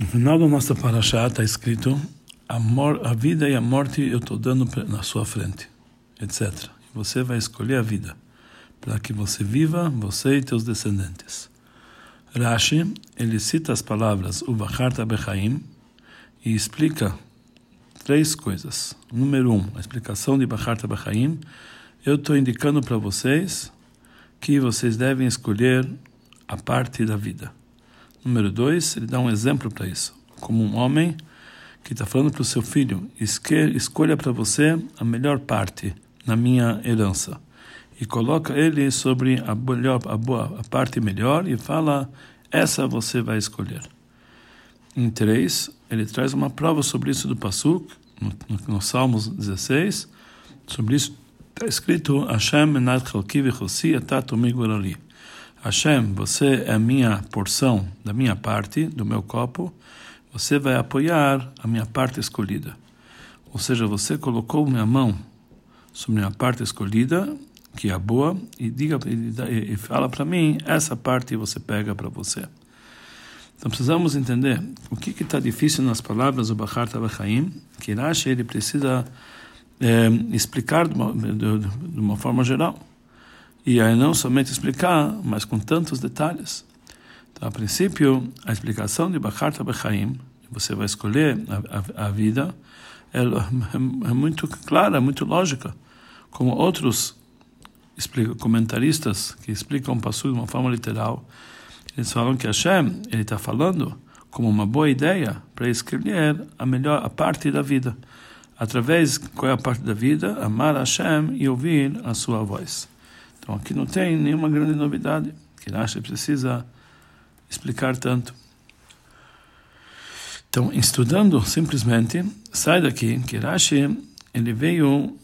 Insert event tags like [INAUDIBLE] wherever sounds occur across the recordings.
No final da nossa paraxá está escrito a, a vida e a morte eu estou dando na sua frente, etc. Você vai escolher a vida para que você viva, você e teus descendentes. Rashi, ele cita as palavras Ubacharta Bechaim e explica três coisas. Número um, a explicação de Bacharta Bechaim. Eu estou indicando para vocês que vocês devem escolher a parte da vida. Número dois, ele dá um exemplo para isso. Como um homem que está falando para o seu filho, escolha para você a melhor parte na minha herança. E coloca ele sobre a, melhor, a, boa, a parte melhor e fala, essa você vai escolher. Em três, ele traz uma prova sobre isso do Pasuk, no, no, no Salmos 16, sobre isso está escrito, Hashem menad chalki v'chosi etat ali. Hashem, você é a minha porção da minha parte, do meu copo, você vai apoiar a minha parte escolhida. Ou seja, você colocou minha mão sobre a parte escolhida, que é a boa, e diga e, e fala para mim, essa parte você pega para você. Então precisamos entender o que está difícil nas palavras do Bachar Tavachaim, que Rashi ele precisa é, explicar de uma, de, de uma forma geral. E aí não somente explicar, mas com tantos detalhes. Então, a princípio, a explicação de Bacharta Bechaim, você vai escolher a, a, a vida, é, [LAUGHS] é, muito clara, é muito lógica. Como outros comentaristas que explicam o passo de uma forma literal, eles falam que Hashem ele está falando como uma boa ideia para escolher a melhor a parte da vida. Através, qual é a parte da vida? Amar Hashem e ouvir a sua voz. Então aqui não tem nenhuma grande novidade que Rashi precisa explicar tanto. Então, estudando simplesmente, sai daqui que Rashi ele veio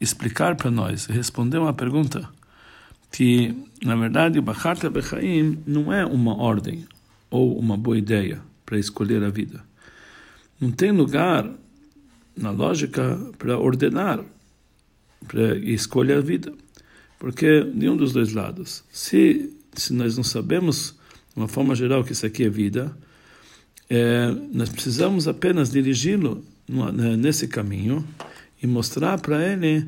explicar para nós, responder uma pergunta que, na verdade, o Bacharta Bechaim não é uma ordem ou uma boa ideia para escolher a vida. Não tem lugar na lógica para ordenar, para escolher a vida. Porque de um dos dois lados, se, se nós não sabemos, de uma forma geral, que isso aqui é vida, é, nós precisamos apenas dirigi-lo né, nesse caminho e mostrar para ele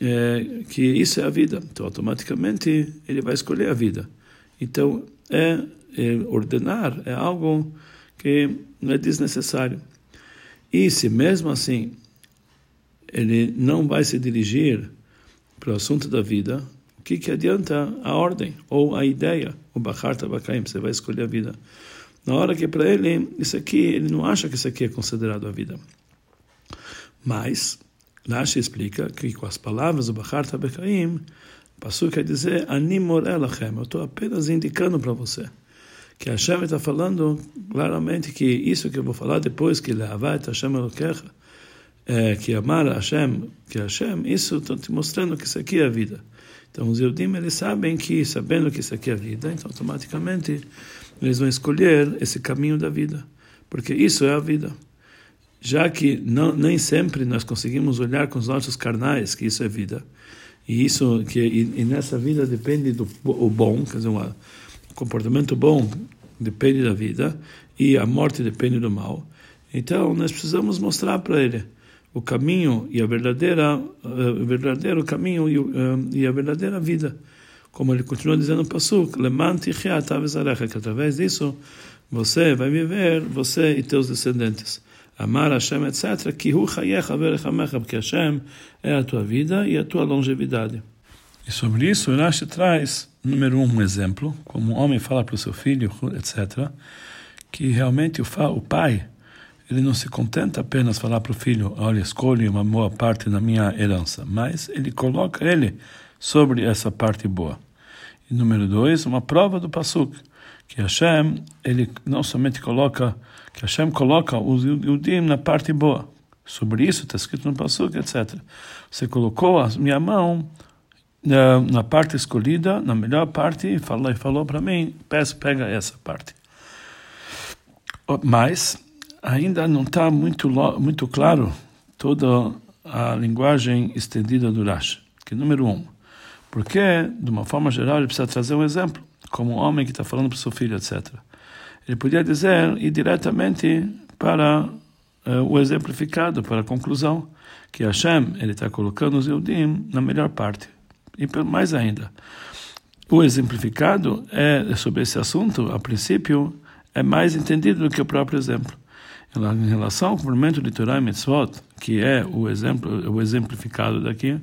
é, que isso é a vida. Então, automaticamente, ele vai escolher a vida. Então, é, é ordenar é algo que não é desnecessário. E se mesmo assim ele não vai se dirigir para o assunto da vida, o que, que adianta a ordem ou a ideia? O Bachar Tabakaim, você vai escolher a vida. Na hora que para ele, isso aqui, ele não acha que isso aqui é considerado a vida. Mas, Rashi explica que com as palavras do Bachar Tabakaim, Passu quer dizer, Animor Elachem, eu estou apenas indicando para você que Hashem está falando claramente que isso que eu vou falar depois, que Leavat Hashem Elokecha, é, que amar Hashem, que Hashem, isso estou te mostrando que isso aqui é a vida. Então os Yudim, eles sabem que, sabendo que isso aqui é a vida, então automaticamente eles vão escolher esse caminho da vida, porque isso é a vida. Já que não, nem sempre nós conseguimos olhar com os nossos carnais que isso é vida, e isso que e, e nessa vida depende do o bom, quer dizer, um comportamento bom depende da vida e a morte depende do mal. Então nós precisamos mostrar para ele o caminho e a verdadeira, uh, o verdadeiro caminho e, uh, e, a verdadeira vida. Como ele continua dizendo no Pasuk, que através disso você vai viver, você e teus descendentes. Amar Hashem, etc., que porque Hashem é a tua vida e a tua longevidade. E sobre isso, Rashi traz, número um, um exemplo, como um homem fala para o seu filho, etc., que realmente o pai ele não se contenta apenas falar para o filho, olha, escolhe uma boa parte da minha herança, mas ele coloca ele sobre essa parte boa. E número dois, uma prova do Pasuk, que Hashem, ele não somente coloca, que Hashem coloca o Yudim na parte boa. Sobre isso está escrito no Pasuk, etc. Você colocou a minha mão na, na parte escolhida, na melhor parte, e falou, falou para mim, pega essa parte. Mas, ainda não está muito, muito claro toda a linguagem estendida do Rashi. Que número um, porque, de uma forma geral, ele precisa trazer um exemplo, como um homem que está falando para o seu filho, etc. Ele podia dizer ir diretamente para uh, o exemplificado, para a conclusão, que Hashem ele está colocando os Eudim na melhor parte. E mais ainda, o exemplificado é sobre esse assunto, a princípio, é mais entendido do que o próprio exemplo. Em relação ao cumprimento de Torah e Mitzvot, que é o exemplo, o exemplificado daqui,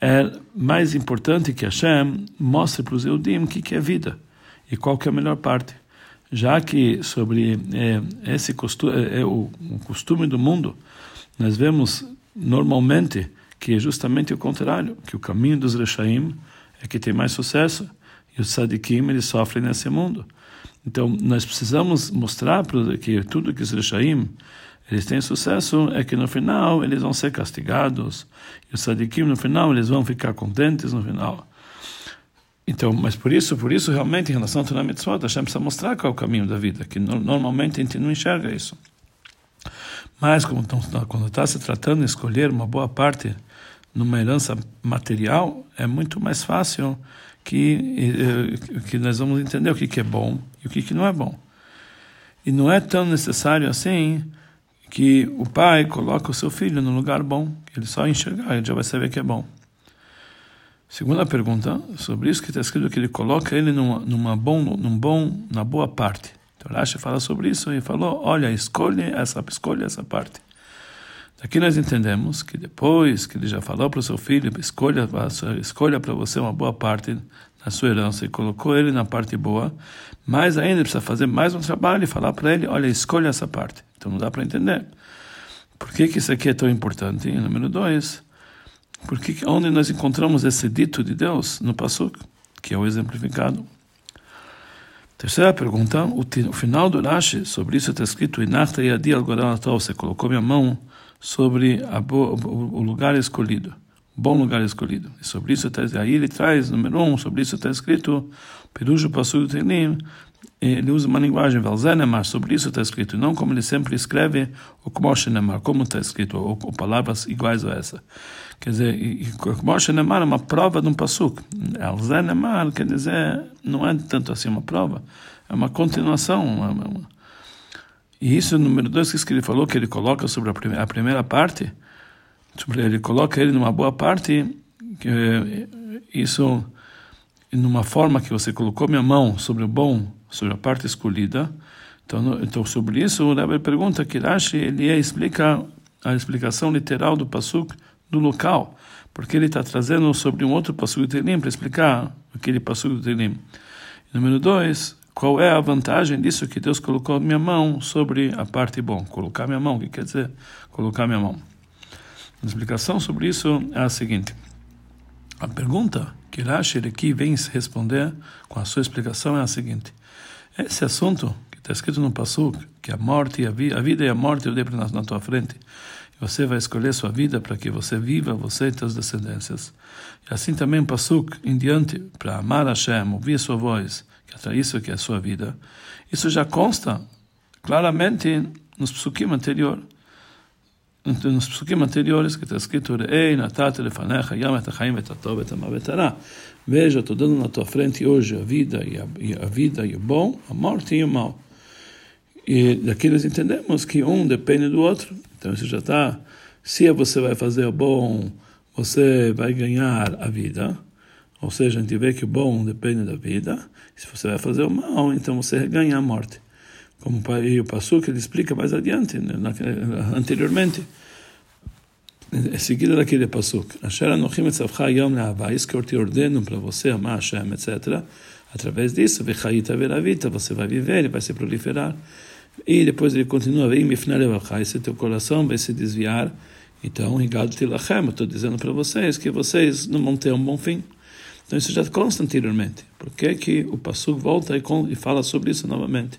é mais importante que Hashem mostre para os Eudim o que, é vida e qual que é a melhor parte. Já que sobre é, esse costume, é, é o, o costume do mundo, nós vemos normalmente que é justamente o contrário, que o caminho dos Rechaim é que tem mais sucesso e os Sadikim eles sofrem nesse mundo. Então nós precisamos mostrar que tudo que os Rechaim eles têm sucesso é que no final eles vão ser castigados e os Sadikim no final eles vão ficar contentes no final. Então, mas por isso, por isso realmente em relação ao Torah Mitzvot, Hashem precisa mostrar qual é o caminho da vida, que normalmente a gente não enxerga isso. Mas como quando está se tratando de escolher uma boa parte numa herança material, é muito mais fácil que, eh, que nós vamos entender o que, que é bom e o que, que não é bom. E não é tão necessário assim que o pai coloque o seu filho no lugar bom, ele só enxergar, ele já vai saber que é bom. Segunda pergunta, sobre isso que está escrito que ele coloca ele numa, numa bom, num bom, na boa parte. Então Rashi fala sobre isso e falou, olha, escolhe essa, escolhe essa parte. Daqui nós entendemos que depois que ele já falou para o seu filho, escolha, escolha para você uma boa parte na sua herança e colocou ele na parte boa, mais ainda precisa fazer mais um trabalho e falar para ele, olha, escolha essa parte. Então não dá para entender. Por que, que isso aqui é tão importante? E número dois, porque onde nós encontramos esse dito de Deus no Passuk, que é o exemplificado. Terceira pergunta, o final do Rashi, sobre isso está escrito, Inachta Yadi al você colocou minha mão sobre a, o, o lugar escolhido, bom lugar escolhido. E sobre isso, está, aí ele traz, número um, sobre isso está escrito, Perujo Passuk Telim, ele usa uma linguagem Velzenemar, sobre isso está escrito, não como ele sempre escreve o Kmoshenemar, como está escrito, ou, ou palavras iguais a essa. Quer dizer, Kmoshenemar é uma prova de um Pasuk. Velzenemar quer dizer, não é tanto assim uma prova, é uma continuação. Uma, uma, e isso, número dois, que ele falou, que ele coloca sobre a primeira, a primeira parte, sobre, ele coloca ele numa boa parte, que isso numa forma que você colocou minha mão sobre o bom sobre a parte escolhida. Então, então sobre isso, o Rebbe pergunta que Rashi ele explica a explicação literal do pasuk do local, porque ele está trazendo sobre um outro pasuk do Telim para explicar aquele pasuk do Telim. Número dois, qual é a vantagem disso que Deus colocou minha mão sobre a parte bom? Colocar minha mão, o que quer dizer colocar minha mão? A explicação sobre isso é a seguinte. A pergunta que Rashi aqui vem responder com a sua explicação é a seguinte. Esse assunto que está escrito no Passuk, que a morte e a, vi a vida e a morte eu dei na, na tua frente, você vai escolher sua vida para que você viva, você e suas descendências. E assim também Passuk em diante, para amar Hashem, ouvir sua voz, que é isso que é a sua vida. Isso já consta claramente nos Psukim anteriores nos psukim anteriores que está escrito Ei, natate lefanecha, yam et haim et. Veja, estou dando na tua frente hoje a vida e a, e a vida e o bom, a morte e o mal. E daqui nós entendemos que um depende do outro. Então isso já está. Se você vai fazer o bom, você vai ganhar a vida. Ou seja, a gente vê que o bom depende da vida. Se você vai fazer o mal, então você ganha a morte como o Passuca ele explica mais adiante, né, anteriormente. Em seguida daquele Passuca. Asher anochim etzavcha yom le'avá, isso que eu te ordeno para você amar Hashem, etc. Através disso, vechaita veravita, você vai viver e vai se proliferar. E depois ele continua, vem mifnar levavcha, esse teu coração vai se desviar. Então, ligado tilachem, estou dizendo para vocês que vocês não vão ter um bom fim. Então isso já consta anteriormente. Por que, que o Passuca volta e fala sobre isso novamente?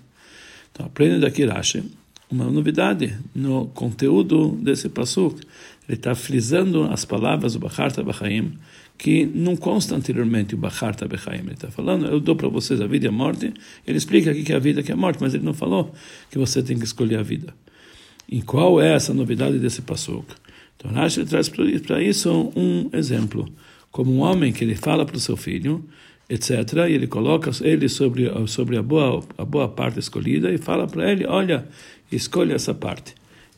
Então, aprende daqui Rashi uma novidade no conteúdo desse pasuk. Ele está frisando as palavras do Bacharta Bachaim, que não consta anteriormente o Bacharta Bachaim. Ele está falando, eu dou para vocês a vida e a morte. Ele explica aqui que é a vida que é a morte, mas ele não falou que você tem que escolher a vida. E qual é essa novidade desse pasuk? Então, Rashi traz para isso um exemplo. Como um homem que ele fala para o seu filho, etc. E ele coloca ele sobre, sobre a, boa, a boa parte escolhida e fala para ele, olha, escolha essa parte.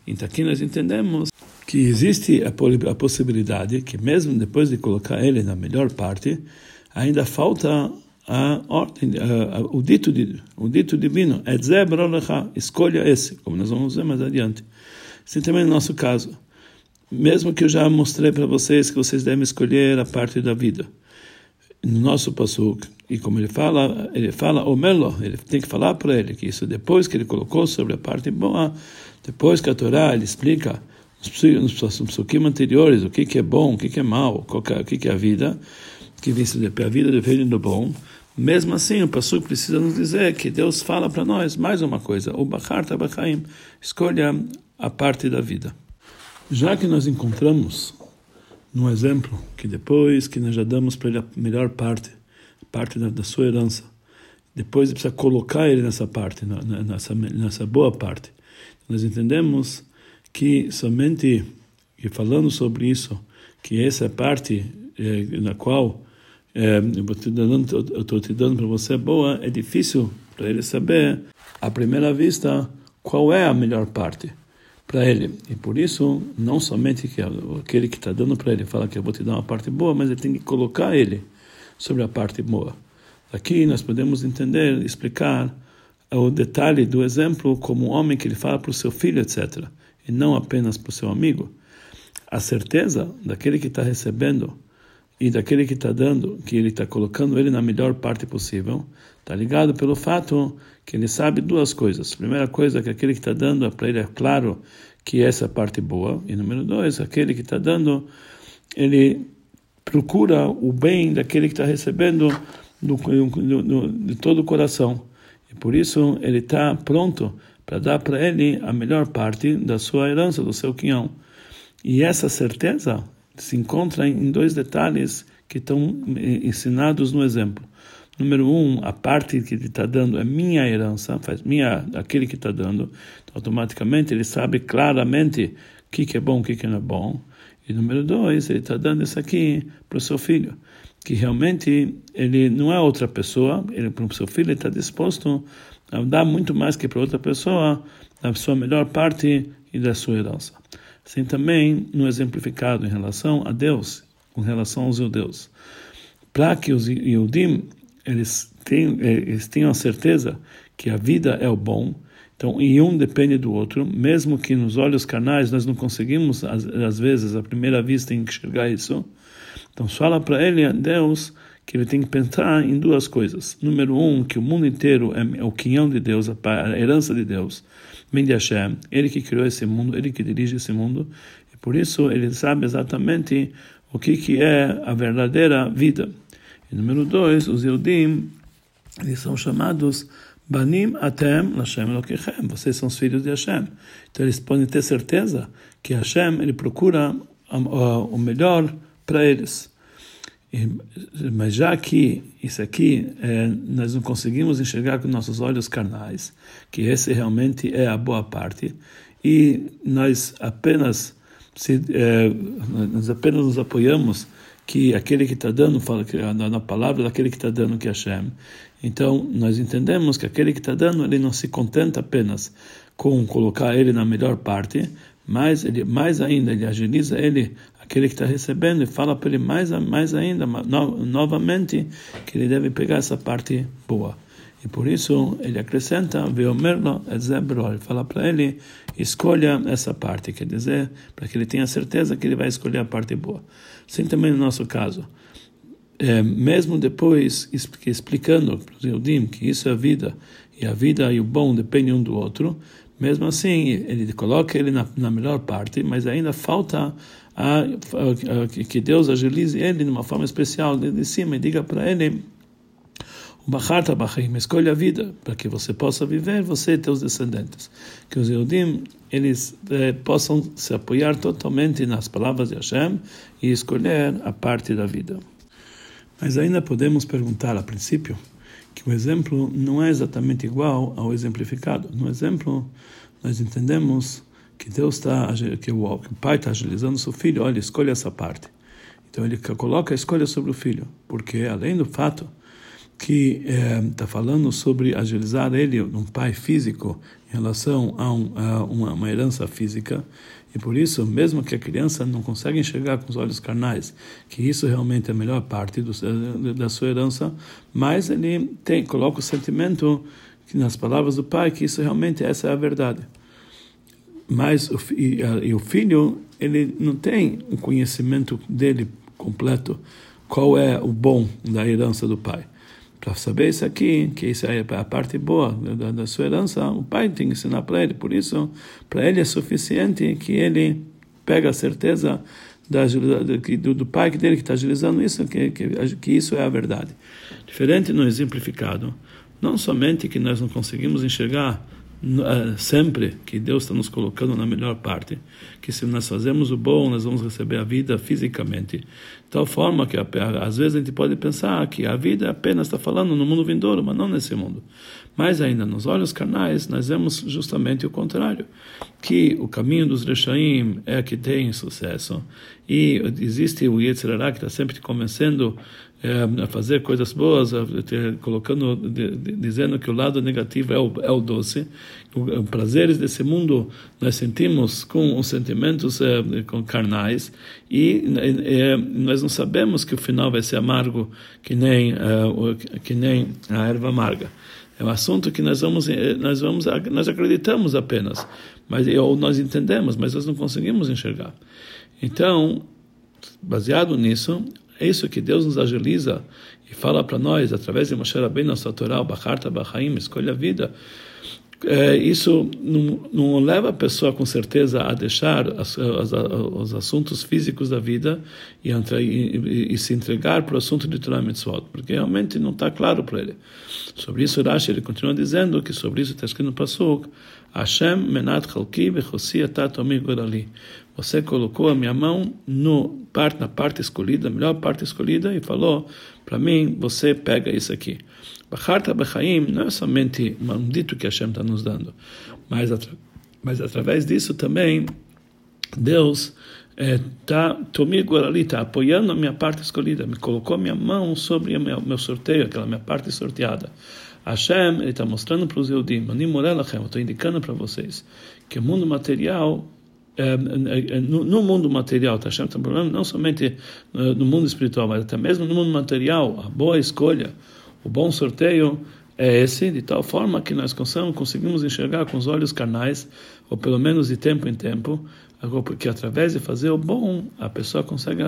Então aqui nós entendemos que existe a, a possibilidade que mesmo depois de colocar ele na melhor parte, ainda falta a ordem, a, a, o dito o dito divino, escolha esse, como nós vamos ver mais adiante. Assim também no nosso caso, mesmo que eu já mostrei para vocês que vocês devem escolher a parte da vida. No nosso pasuk e como ele fala ele fala o melo ele tem que falar para ele que isso depois que ele colocou sobre a parte boa depois que a Torá ele explica nos psukim anteriores o que que é bom o que que é mal o que que é a vida que a vida depende do bom. Mesmo assim o pasuk precisa nos dizer que Deus fala para nós mais uma coisa o bachar tabachaim escolha a parte da vida já que nós encontramos num exemplo que depois que nós já damos para ele a melhor parte, parte da, da sua herança, depois ele precisa colocar ele nessa parte, na, nessa, nessa boa parte. Nós entendemos que somente que falando sobre isso, que essa é parte eh, na qual eh, eu estou te dando para você boa, é difícil para ele saber, à primeira vista, qual é a melhor parte para ele. E por isso, não somente que aquele que está dando para ele fala que eu vou te dar uma parte boa, mas ele tem que colocar ele sobre a parte boa. Aqui nós podemos entender, explicar o detalhe do exemplo como um homem que ele fala para o seu filho, etc. E não apenas para o seu amigo. A certeza daquele que está recebendo e daquele que está dando, que ele está colocando ele na melhor parte possível, está ligado pelo fato que ele sabe duas coisas. Primeira coisa, que aquele que está dando, para ele é claro que essa é parte boa. E número dois, aquele que está dando, ele procura o bem daquele que está recebendo do, do, do, de todo o coração. E por isso ele está pronto para dar para ele a melhor parte da sua herança, do seu quinhão. E essa certeza se encontra em dois detalhes que estão eh, ensinados no exemplo. Número um, a parte que ele está dando é minha herança, faz minha, aquele que está dando. Então, automaticamente ele sabe claramente o que, que é bom, o que, que não é bom. E número dois, ele está dando isso aqui para o seu filho, que realmente ele não é outra pessoa, ele para o seu filho está disposto a dar muito mais que para outra pessoa, da sua melhor parte e da sua herança. Assim também no exemplificado em relação a Deus, com relação aos judeus. Para que os Yudim eles, tenham, eles tenham a certeza que a vida é o bom, então, e um depende do outro, mesmo que nos olhos carnais nós não conseguimos, às, às vezes, à primeira vista, enxergar isso. Então, fala para ele, Deus, que ele tem que pensar em duas coisas. Número um, que o mundo inteiro é, o quinhão de Deus, a herança de Deus vem de Hashem, ele que criou esse mundo, ele que dirige esse mundo, e por isso ele sabe exatamente o que, que é a verdadeira vida. E número dois, os Yudim, eles são chamados Banim Atem Lashem Lokichem, vocês são os filhos de Hashem. Então eles podem ter certeza que Hashem ele procura o melhor para eles. Mas já que isso aqui é, nós não conseguimos enxergar com nossos olhos carnais, que esse realmente é a boa parte, e nós apenas se, é, nós apenas nos apoiamos que aquele que está dando fala que na palavra daquele que está dando que é Hashem. Então nós entendemos que aquele que está dando ele não se contenta apenas com colocar ele na melhor parte, mas ele mais ainda ele agiliza ele aquele que está recebendo e fala para ele mais, mais ainda, no, novamente, que ele deve pegar essa parte boa. E por isso ele acrescenta, Veomerlo Ezebrol, ele fala para ele, escolha essa parte, quer dizer, para que ele tenha certeza que ele vai escolher a parte boa. Assim também no nosso caso. É, mesmo depois explicando para os Yudim que isso é a vida, e a vida e o bom dependem um do outro, mesmo assim, ele coloca ele na, na melhor parte, mas ainda falta a, a, a, que Deus agilize ele de uma forma especial de cima e diga para ele Bacharta Bachim, escolha a vida para que você possa viver, você e teus descendentes. Que os Eudim eles eh, possam se apoiar totalmente nas palavras de Hashem e escolher a parte da vida. Mas ainda podemos perguntar a princípio que o exemplo não é exatamente igual ao exemplificado. No exemplo, nós entendemos que Deus está, que o, que o pai está agilizando o seu filho, olha, escolha essa parte. Então ele coloca a escolha sobre o filho, porque além do fato que está é, falando sobre agilizar ele, um pai físico, em relação a, um, a uma, uma, herança física. E por isso, mesmo que a criança não consegue enxergar com os olhos carnais que isso realmente é a melhor parte do, da sua herança, mas ele tem, coloca o sentimento que nas palavras do pai que isso realmente essa é a verdade. Mas o, e, e o filho ele não tem o conhecimento dele completo qual é o bom da herança do pai. Para saber isso aqui, que isso é a parte boa da, da sua herança, o pai tem que ensinar para ele. Por isso, para ele é suficiente que ele pega a certeza da, do, do pai dele que está agilizando isso, que, que, que isso é a verdade. Diferente no exemplificado, não somente que nós não conseguimos enxergar sempre que Deus está nos colocando na melhor parte, que se nós fazemos o bom, nós vamos receber a vida fisicamente. De tal forma que às vezes a gente pode pensar que a vida apenas está falando no mundo vindouro, mas não nesse mundo. Mas ainda nos olhos carnais, nós vemos justamente o contrário, que o caminho dos Rechaim é que tem sucesso. E existe o Yetzirará que está sempre te convencendo é, a fazer coisas boas, a, colocando, de, de, dizendo que o lado negativo é o, é o doce. Os prazeres desse mundo nós sentimos com os sentimentos é, com carnais e é, nós não sabemos que o final vai ser amargo que nem que nem a erva amarga. É um assunto que nós vamos nós vamos nós acreditamos apenas, mas ou nós entendemos, mas nós não conseguimos enxergar. Então, baseado nisso, é isso que Deus nos agiliza e fala para nós, através de Moshe Rabbeinu, nossa Torá, Bacharta, Bachaim, escolha a vida. É, isso não, não, leva a pessoa com certeza a deixar as, as, os assuntos físicos da vida e, e, e, se entregar para o assunto de Torah Mitzvot, porque realmente não está claro para ele. Sobre isso, Rashi ele continua dizendo que sobre isso está escrito no Pasuk, Hashem menat chalki bechosi atat gorali. Você colocou a minha mão no na parte escolhida, a melhor parte escolhida, e falou para mim: você pega isso aqui. Bacharta Bechaim não é somente um dito que Hashem está nos dando, mas, atra mas através disso também Deus está é, ali, está apoiando a minha parte escolhida, me colocou minha mão sobre o meu, meu sorteio, aquela minha parte sorteada. Hashem está mostrando para os Eudim, eu estou indicando para vocês que o mundo material no, mundo material, Hashem está falando não somente no mundo espiritual, mas até mesmo no mundo material, a boa escolha, o bom sorteio é esse, de tal forma que nós conseguimos enxergar com os olhos carnais, ou pelo menos de tempo em tempo, porque através de fazer o bom, a pessoa consegue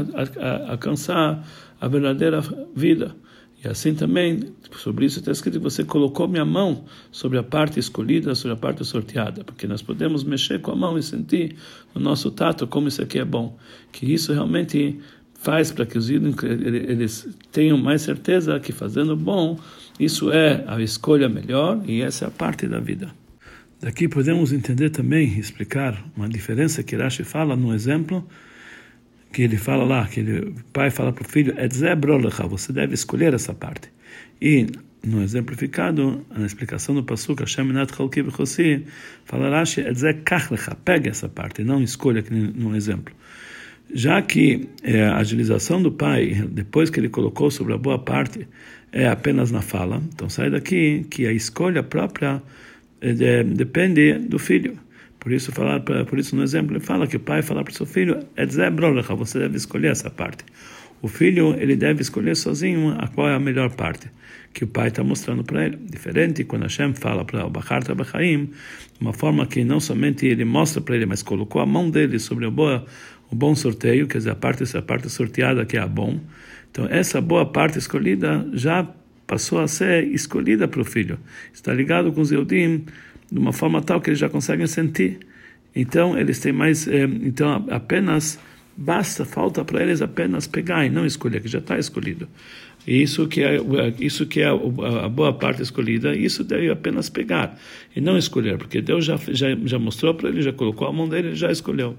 alcançar a verdadeira vida. E assim também, sobre isso está escrito que você colocou minha mão sobre a parte escolhida, sobre a parte sorteada, porque nós podemos mexer com a mão e sentir no nosso tato como isso aqui é bom. Que isso realmente faz para que os ídolos eles tenham mais certeza que fazendo bom, isso é a escolha melhor e essa é a parte da vida. Daqui podemos entender também, explicar uma diferença que Rashi fala no exemplo que ele fala lá, que ele, o pai fala para o filho, você deve escolher essa parte. E no exemplificado, na explicação do Pasuk, Hashem Minat Chalki B'Chosi, fala Rashi, pega essa parte, não escolha no exemplo. Já que é, a agilização do pai, depois que ele colocou sobre a boa parte, é apenas na fala, então sai daqui que a escolha própria é, depende do filho. Por isso, falar, por isso no exemplo, ele fala que o pai fala para o seu filho, você deve escolher essa parte. O filho, ele deve escolher sozinho a qual é a melhor parte, que o pai está mostrando para ele. Diferente quando Hashem fala para o Bachar Tabachaim, uma forma que não somente ele mostra para ele, mas colocou a mão dele sobre o, boa, o bom sorteio, quer dizer, a parte, essa parte sorteada que é a bom. Então, essa boa parte escolhida já passou a ser escolhida para o filho. Está ligado com os Eudim, de uma forma tal que eles já conseguem sentir. Então eles têm mais, é, então apenas basta, falta para eles apenas pegar e não escolher, que já está escolhido. E isso que é isso que é a boa parte escolhida, isso deve apenas pegar e não escolher, porque Deus já já, já mostrou para ele, já colocou a mão dele, ele já escolheu.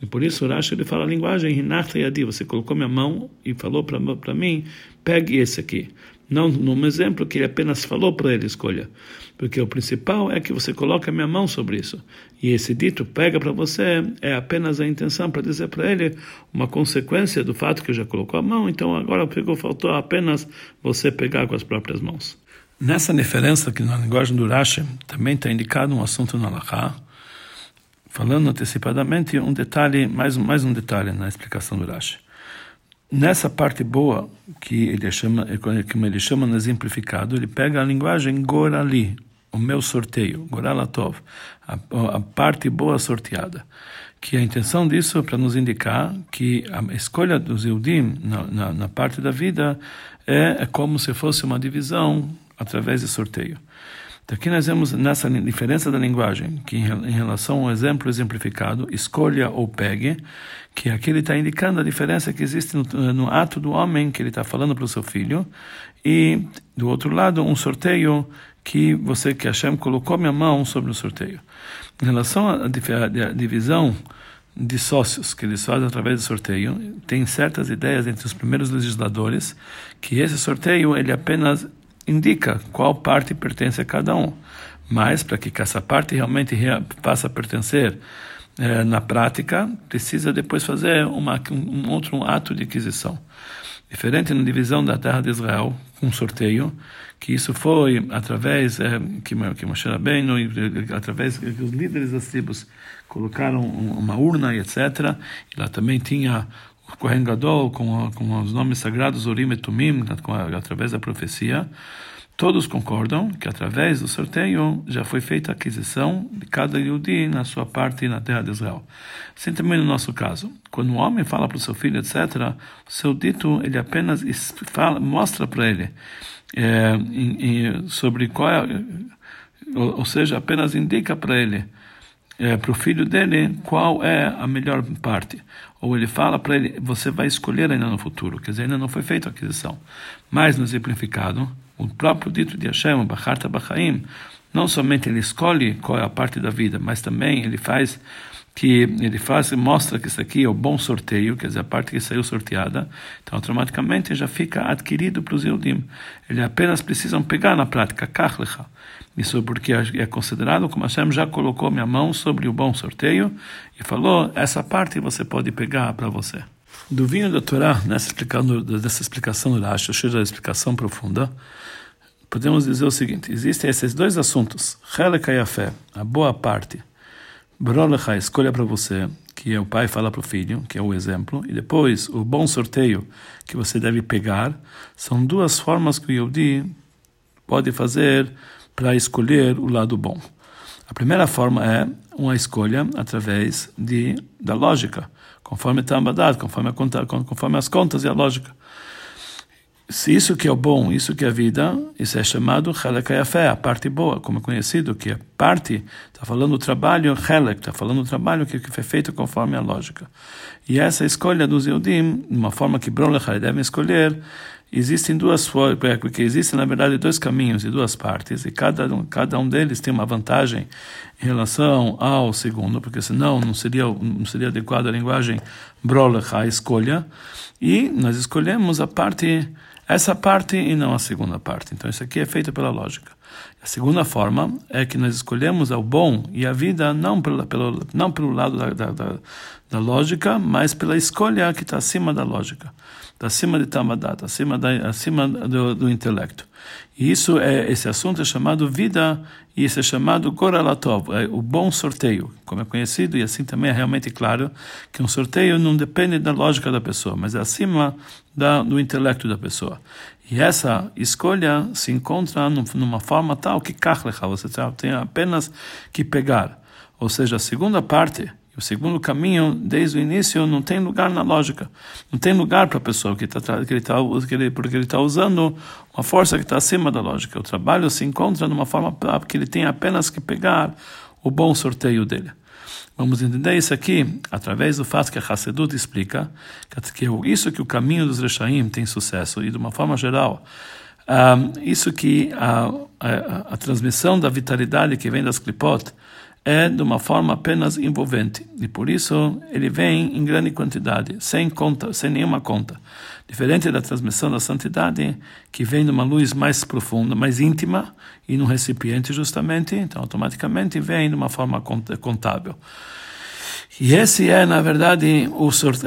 E por isso Rashi ele fala a linguagem Hinachta Yadi, você colocou minha mão e falou para mim, pegue esse aqui. Não num exemplo que ele apenas falou para ele escolha, porque o principal é que você coloca a minha mão sobre isso. E esse dito pega para você é apenas a intenção para dizer para ele uma consequência do fato que já colocou a mão, então agora ficou faltou apenas você pegar com as próprias mãos. Nessa diferença que na linguagem do Rashi também está indicado um assunto na Laha, falando antecipadamente um detalhe, mais, mais um detalhe na explicação do Rashi. Nessa parte boa, que ele chama, ele chama no exemplificado, ele pega a linguagem Gorali, o meu sorteio, Goralatov, a, a parte boa sorteada. Que a intenção disso é para nos indicar que a escolha dos Eudim na, na, na parte da vida é, é como se fosse uma divisão através de sorteio. Então aqui nós vemos nessa diferença da linguagem, que em relação ao exemplo exemplificado, escolha ou pegue, que aqui ele está indicando a diferença que existe no, no ato do homem que ele está falando para o seu filho, e do outro lado um sorteio que você, que Hashem colocou minha mão sobre o sorteio. Em relação à divisão de sócios que eles fazem através do sorteio, tem certas ideias entre os primeiros legisladores que esse sorteio ele apenas indica qual parte pertence a cada um. Mas, para que essa parte realmente passe a pertencer eh, na prática, precisa depois fazer uma, um outro ato de aquisição. Diferente na divisão da terra de Israel, com sorteio, que isso foi através eh, que que Moshe Rabbeinu, através que os líderes das tribos colocaram uma urna e etc. E lá também tinha Kohen Gadol, com, com os nomes sagrados Urim e Tumim, através da profecia, todos concordam que através do sorteio já foi feita a aquisição de cada Yudi na sua parte na terra de Israel. Assim também no nosso caso. Quando um homem fala para o seu filho, etc., o seu dito, ele apenas fala, mostra para ele é, em, em, sobre qual é, ou, ou seja, apenas indica para ele é, para o filho dele qual é a melhor parte. Ou ele fala para ele, você vai escolher ainda no futuro, quer dizer, ainda não foi feita a aquisição. Mas no simplificado, o próprio dito de Hashem, Bacharta Bachaim, não somente ele escolhe qual é a parte da vida, mas também ele faz que ele faz mostra que isso aqui é o bom sorteio, quer dizer, a parte que saiu sorteada, então automaticamente já fica adquirido para os Eudim. Eles apenas precisam pegar na prática, kachlecha. Isso porque é considerado como Hashem já colocou minha mão sobre o bom sorteio e falou, essa parte você pode pegar para você. Do vinho da Torá, nessa, dessa explicação do Rashi, ou seja, a explicação profunda, podemos dizer o seguinte, existem esses dois assuntos, Heleka a fé, a boa parte, Brolechai, escolha para você, que é o pai fala para o filho, que é o exemplo, e depois o bom sorteio que você deve pegar, são duas formas que o Yehudi pode fazer para escolher o lado bom. A primeira forma é uma escolha através de, da lógica, conforme Tambadat, conforme, conforme as contas e a lógica. Se isso que é o bom, isso que é a vida, isso é chamado fé, a parte boa, como é conhecido, que é parte, está falando o trabalho Helek, está falando o trabalho que, que foi feito conforme a lógica. E essa escolha dos Eudim, uma forma que Brolechai devem escolher, existem duas formas, porque existem na verdade dois caminhos e duas partes, e cada um, cada um deles tem uma vantagem em relação ao segundo, porque senão não seria, não seria adequada a linguagem Brolechai, a escolha, e nós escolhemos a parte essa parte e não a segunda parte. Então, isso aqui é feito pela lógica. A segunda forma é que nós escolhemos o bom e a vida não pelo, pelo, não pelo lado da, da, da, da lógica, mas pela escolha que está acima da lógica, acima de Tamadat, acima, da, acima do, do intelecto. E isso é esse assunto é chamado vida e isso é chamado Goralatov, é o bom sorteio, como é conhecido e assim também é realmente claro que um sorteio não depende da lógica da pessoa, mas é acima da, do intelecto da pessoa. E essa escolha se encontra numa forma tal que kachlecha, você tem apenas que pegar. Ou seja, a segunda parte, o segundo caminho, desde o início, não tem lugar na lógica. Não tem lugar para a pessoa que está que ele tá, que ele, porque ele está usando uma força que está acima da lógica. O trabalho se encontra numa forma que ele tem apenas que pegar o bom sorteio dele. Vamos entender isso aqui através do fato que a Hassedut explica que isso que o caminho dos Rechaim tem sucesso e de uma forma geral, um, isso que a, a, a, transmissão da vitalidade que vem das Klipot é de uma forma apenas envolvente e por isso ele vem em grande quantidade, sem conta, sem nenhuma conta. Diferente da transmissão da santidade, que vem de uma luz mais profunda, mais íntima e num recipiente justamente, então automaticamente vem de uma forma contábil. E esse é, na verdade,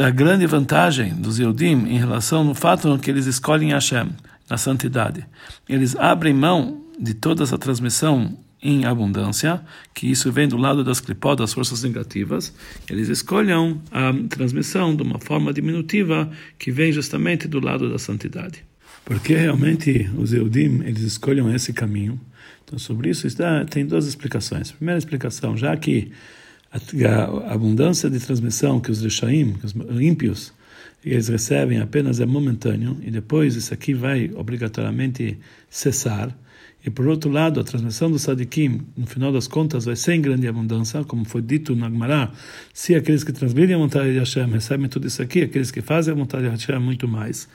a grande vantagem dos Eudim em relação ao fato que eles escolhem Hashem na santidade. Eles abrem mão de toda essa transmissão em abundância, que isso vem do lado das clipó, das forças negativas, eles escolham a transmissão de uma forma diminutiva que vem justamente do lado da santidade. Porque realmente os Eudim, eles escolhem esse caminho. Então, sobre isso está, tem duas explicações. primeira explicação, já que a abundância de transmissão que os Rishaim, que os ímpios, eles recebem apenas é momentâneo, e depois isso aqui vai obrigatoriamente cessar, e por outro lado, a transmissão do Sadikim, no final das contas, vai ser em grande abundância, como foi dito na Gemara, se aqueles que transmitem a vontade de Hashem recebem tudo isso aqui, aqueles que fazem a vontade de Hashem muito mais.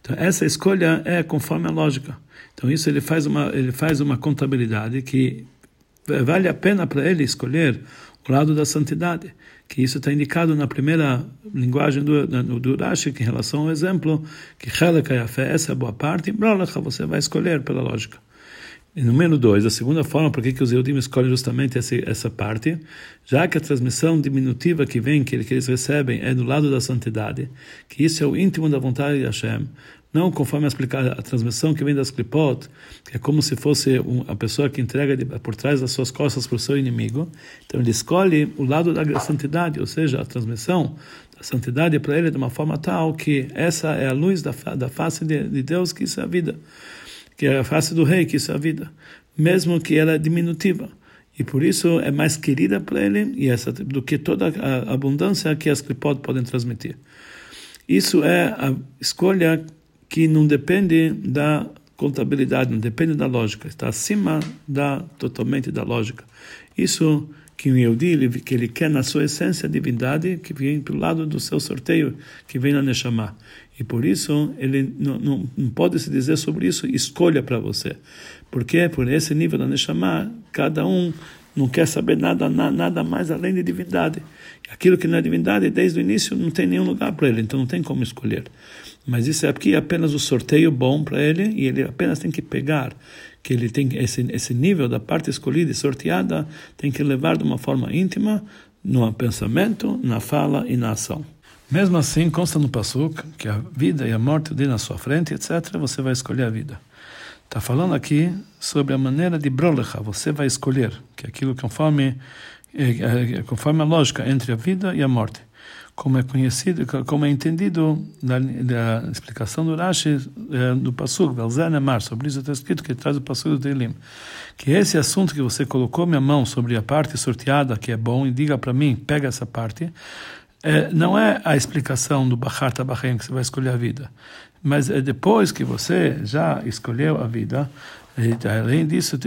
Então, essa escolha é conforme a lógica. Então, isso ele faz uma, ele faz uma contabilidade que vale a pena para ele escolher o lado da santidade, que isso está indicado na primeira linguagem do, do, Rashi, que em relação ao exemplo, que essa é a boa parte, você vai escolher pela lógica. E número dois, a segunda forma, por que os Eudim escolhem justamente essa, essa parte, já que a transmissão diminutiva que vem, que, eles recebem, é do lado da santidade, que isso é o íntimo da vontade de Hashem, não conforme explicar a transmissão que vem das clipot, que é como se fosse um, a pessoa que entrega de, por trás das suas costas para o seu inimigo. Então ele escolhe o lado da santidade, ou seja, a transmissão da santidade para ele de uma forma tal que essa é a luz da, da face de, de Deus, que isso é a vida que é a face do rei, que isso é a vida, mesmo que ela é diminutiva. E por isso é mais querida para ele e essa, do que toda a abundância que as clipot podem transmitir. Isso é a escolha que não depende da contabilidade, não depende da lógica, está acima da totalmente da lógica. Isso que o Yehudi, que ele quer na sua essência a divindade que vem pelo lado do seu sorteio, que vem na Neshama. E por isso, ele não, não, não pode se dizer sobre isso, escolha para você. Porque por esse nível da Neshama, cada um não quer saber nada, nada mais além de divindade. Aquilo que não é divindade, desde o início, não tem nenhum lugar para ele, então não tem como escolher. Mas isso é aqui apenas o sorteio bom para ele, e ele apenas tem que pegar que ele tem esse, esse nível da parte escolhida e sorteada, tem que levar de uma forma íntima, no pensamento, na fala e na ação. Mesmo assim, consta no Pasuk que a vida e a morte dê na sua frente, etc., você vai escolher a vida. Está falando aqui sobre a maneira de brolecha, você vai escolher, que é aquilo conforme, é, é, conforme a lógica entre a vida e a morte. Como é conhecido, como é entendido na, na explicação do Rashi é, do Pasuk, Velzenemar, sobre isso está escrito que traz o Pasuk do Teilim, que esse assunto que você colocou minha mão sobre a parte sorteada, que é bom, e diga para mim, pega essa parte, é, não é a explicação do Bachar Tabachem que você vai escolher a vida, mas é depois que você já escolheu a vida, além disso,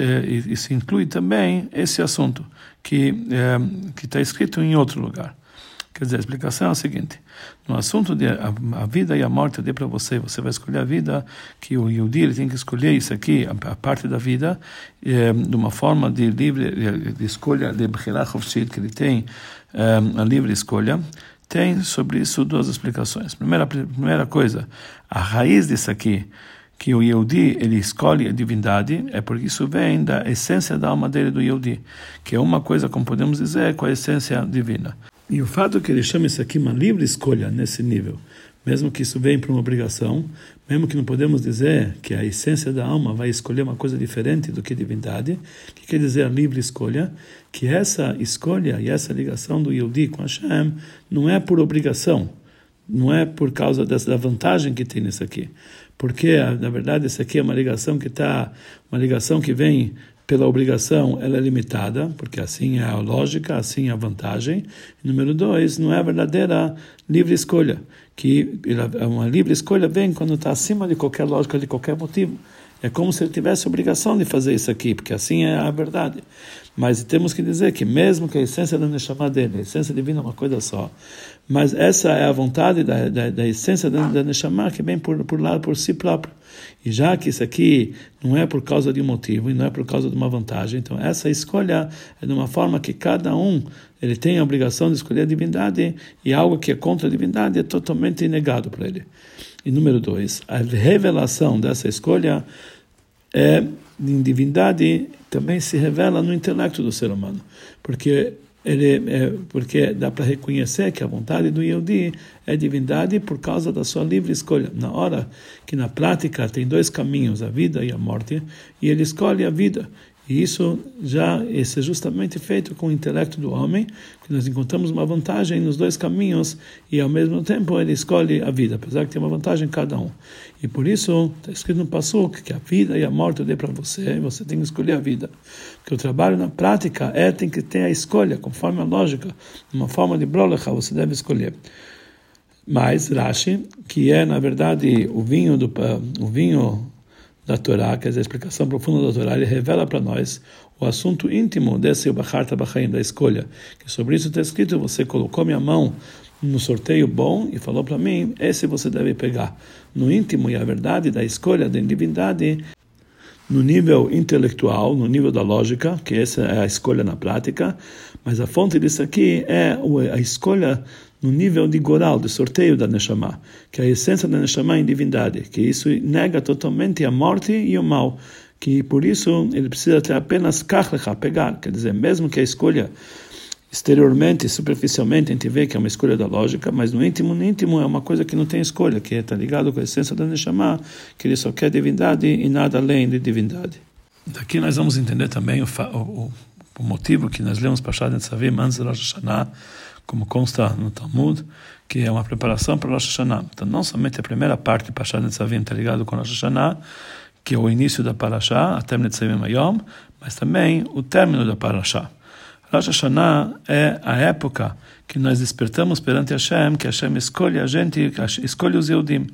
isso inclui também esse assunto que é, que está escrito em outro lugar. Quer dizer, a explicação é a seguinte: no assunto de a, a vida e a morte, eu dei para você, você vai escolher a vida, que o Yudi tem que escolher isso aqui, a, a parte da vida, é, de uma forma de livre de escolha, de que ele tem um, a livre escolha, tem sobre isso duas explicações. Primeira, primeira coisa, a raiz disso aqui, que o Yehudi, ele escolhe a divindade, é porque isso vem da essência da alma dele do Yehudi, que é uma coisa, como podemos dizer, com a essência divina. E o fato que ele chama isso aqui uma livre escolha nesse nível, mesmo que isso venha para uma obrigação, mesmo que não podemos dizer que a essência da alma vai escolher uma coisa diferente do que divindade, que quer dizer a livre escolha, que essa escolha e essa ligação do Yehudi com Hashem não é por obrigação, não é por causa dessa, vantagem que tem nisso aqui, porque na verdade isso aqui é uma ligação que está, uma ligação que vem pela obrigação, ela é limitada, porque assim é a lógica, assim é a vantagem. número dois, não é a verdadeira livre escolha, que uma livre escolha vem quando está acima de qualquer lógica, de qualquer motivo. É como se ele tivesse obrigação de fazer isso aqui, porque assim é a verdade. Mas temos que dizer que mesmo que a essência da Neshama dele, a essência divina é uma coisa só, mas essa é a vontade da, da, da essência da, da Neshama que vem por, por lá, por si próprio. E já que isso aqui não é por causa de um motivo e não é por causa de uma vantagem, então essa escolha é de uma forma que cada um ele tem a obrigação de escolher a divindade e algo que é contra a divindade é totalmente negado para ele. E número dois, a revelação dessa escolha é em divindade também se revela no intelecto do ser humano, porque ele é, porque dá para reconhecer que a vontade do Yehudi é divindade por causa da sua livre escolha. Na hora que na prática tem dois caminhos, a vida e a morte, e ele escolhe a vida. E isso já é justamente feito com o intelecto do homem, que nós encontramos uma vantagem nos dois caminhos e ao mesmo tempo ele escolhe a vida, apesar que tem uma vantagem em cada um. E por isso está escrito no Passuk que a vida e a morte eu dei para você, e você tem que escolher a vida. Porque o trabalho na prática é tem que ter a escolha, conforme a lógica, uma forma de brolecha você deve escolher. Mas Rashi, que é na verdade o vinho do o vinho da Torá, quer dizer, a explicação profunda da Torá, ele revela para nós o assunto íntimo desse Bacharta Bachaim, da escolha. Que sobre isso está escrito: você colocou minha mão no sorteio bom e falou para mim: esse você deve pegar. No íntimo e a verdade da escolha da divindade, no nível intelectual, no nível da lógica, que essa é a escolha na prática, mas a fonte disso aqui é a escolha no nível de goral, de sorteio da Neshama, que é a essência da Neshama em divindade, que isso nega totalmente a morte e o mal, que por isso ele precisa ter apenas kachlecha, pegar, quer dizer, mesmo que a escolha exteriormente, superficialmente, a gente vê que é uma escolha da lógica, mas no íntimo, no íntimo é uma coisa que não tem escolha, que está ligado com a essência da Neshama, que ele só quer divindade e nada além de divindade. Daqui nós vamos entender também o, o, o motivo que nós lemos Pashat Netzavim antes de Rosh Hashanah, como consta no Talmud, que é uma preparação para Rosh Hashanah. Então, não somente a primeira parte de Pashat Netzavim está ligado com Rosh Hashanah, que é o início da Parashá, até Netzavim Ayom, mas também o término da Parashá. Rosh Hashanah é a época que nós despertamos perante Hashem, que Hashem escolhe a gente, escolhe os Yehudim.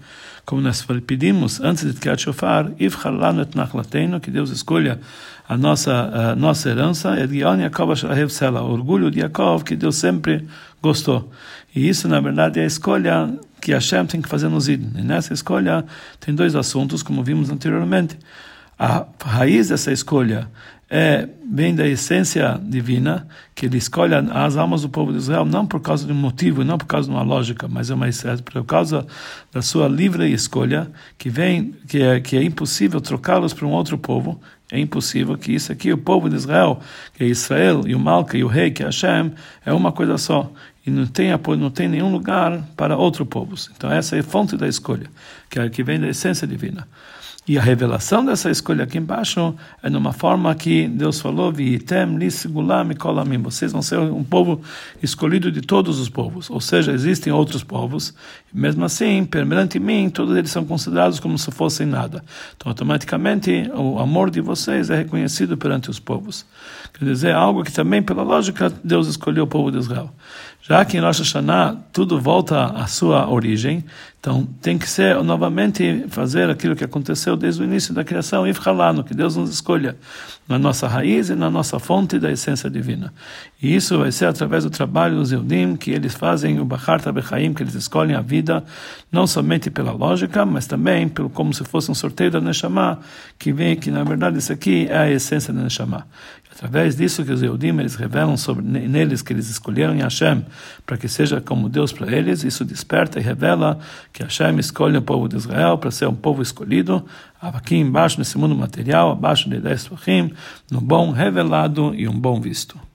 Como nós pedimos antes de Tkiat Shofar, que Deus escolha a nossa, a nossa herança, orgulho de Yaakov, que Deus sempre gostou. E isso, na verdade, é a escolha que Hashem tem que fazer nos Id. E nessa escolha tem dois assuntos, como vimos anteriormente. A raiz dessa escolha é vem da essência divina que ele escolhe as almas do povo de Israel não por causa de um motivo, não por causa de uma lógica, mas é uma por causa da sua livre escolha que vem que é que é impossível trocá-los para um outro povo. É impossível que isso aqui, o povo de Israel, que é Israel e o Malca e o rei, que é Hashem, é uma coisa só. E não tem apoio, não tem nenhum lugar para outros povos. Então essa é a fonte da escolha, que é que vem da essência divina. E a revelação dessa escolha aqui embaixo é numa forma que Deus falou: Vitem Vocês vão ser um povo escolhido de todos os povos. Ou seja, existem outros povos. Mesmo assim, perante mim, todos eles são considerados como se fossem nada. Então, automaticamente, o amor de vocês é reconhecido perante os povos. Quer dizer, algo que também, pela lógica, Deus escolheu o povo de Israel. Já que em Rosh Hashanah tudo volta à sua origem, então tem que ser novamente fazer aquilo que aconteceu desde o início da criação, Ifchalano, que Deus nos escolha na nossa raiz e na nossa fonte da essência divina. E isso vai ser através do trabalho dos Eudim, que eles fazem o Bachar Tabechaim, que eles escolhem a vida, não somente pela lógica, mas também pelo como se fosse um sorteio da Neshama, que vem que na verdade isso aqui é a essência da Neshama. Através disso que os Eudim eles revelam sobre neles que eles escolheram em Hashem para que seja como Deus para eles, isso desperta e revela que Hashem escolhe o povo de Israel para ser um povo escolhido, aqui embaixo nesse mundo material, abaixo de dez no bom revelado e um bom visto.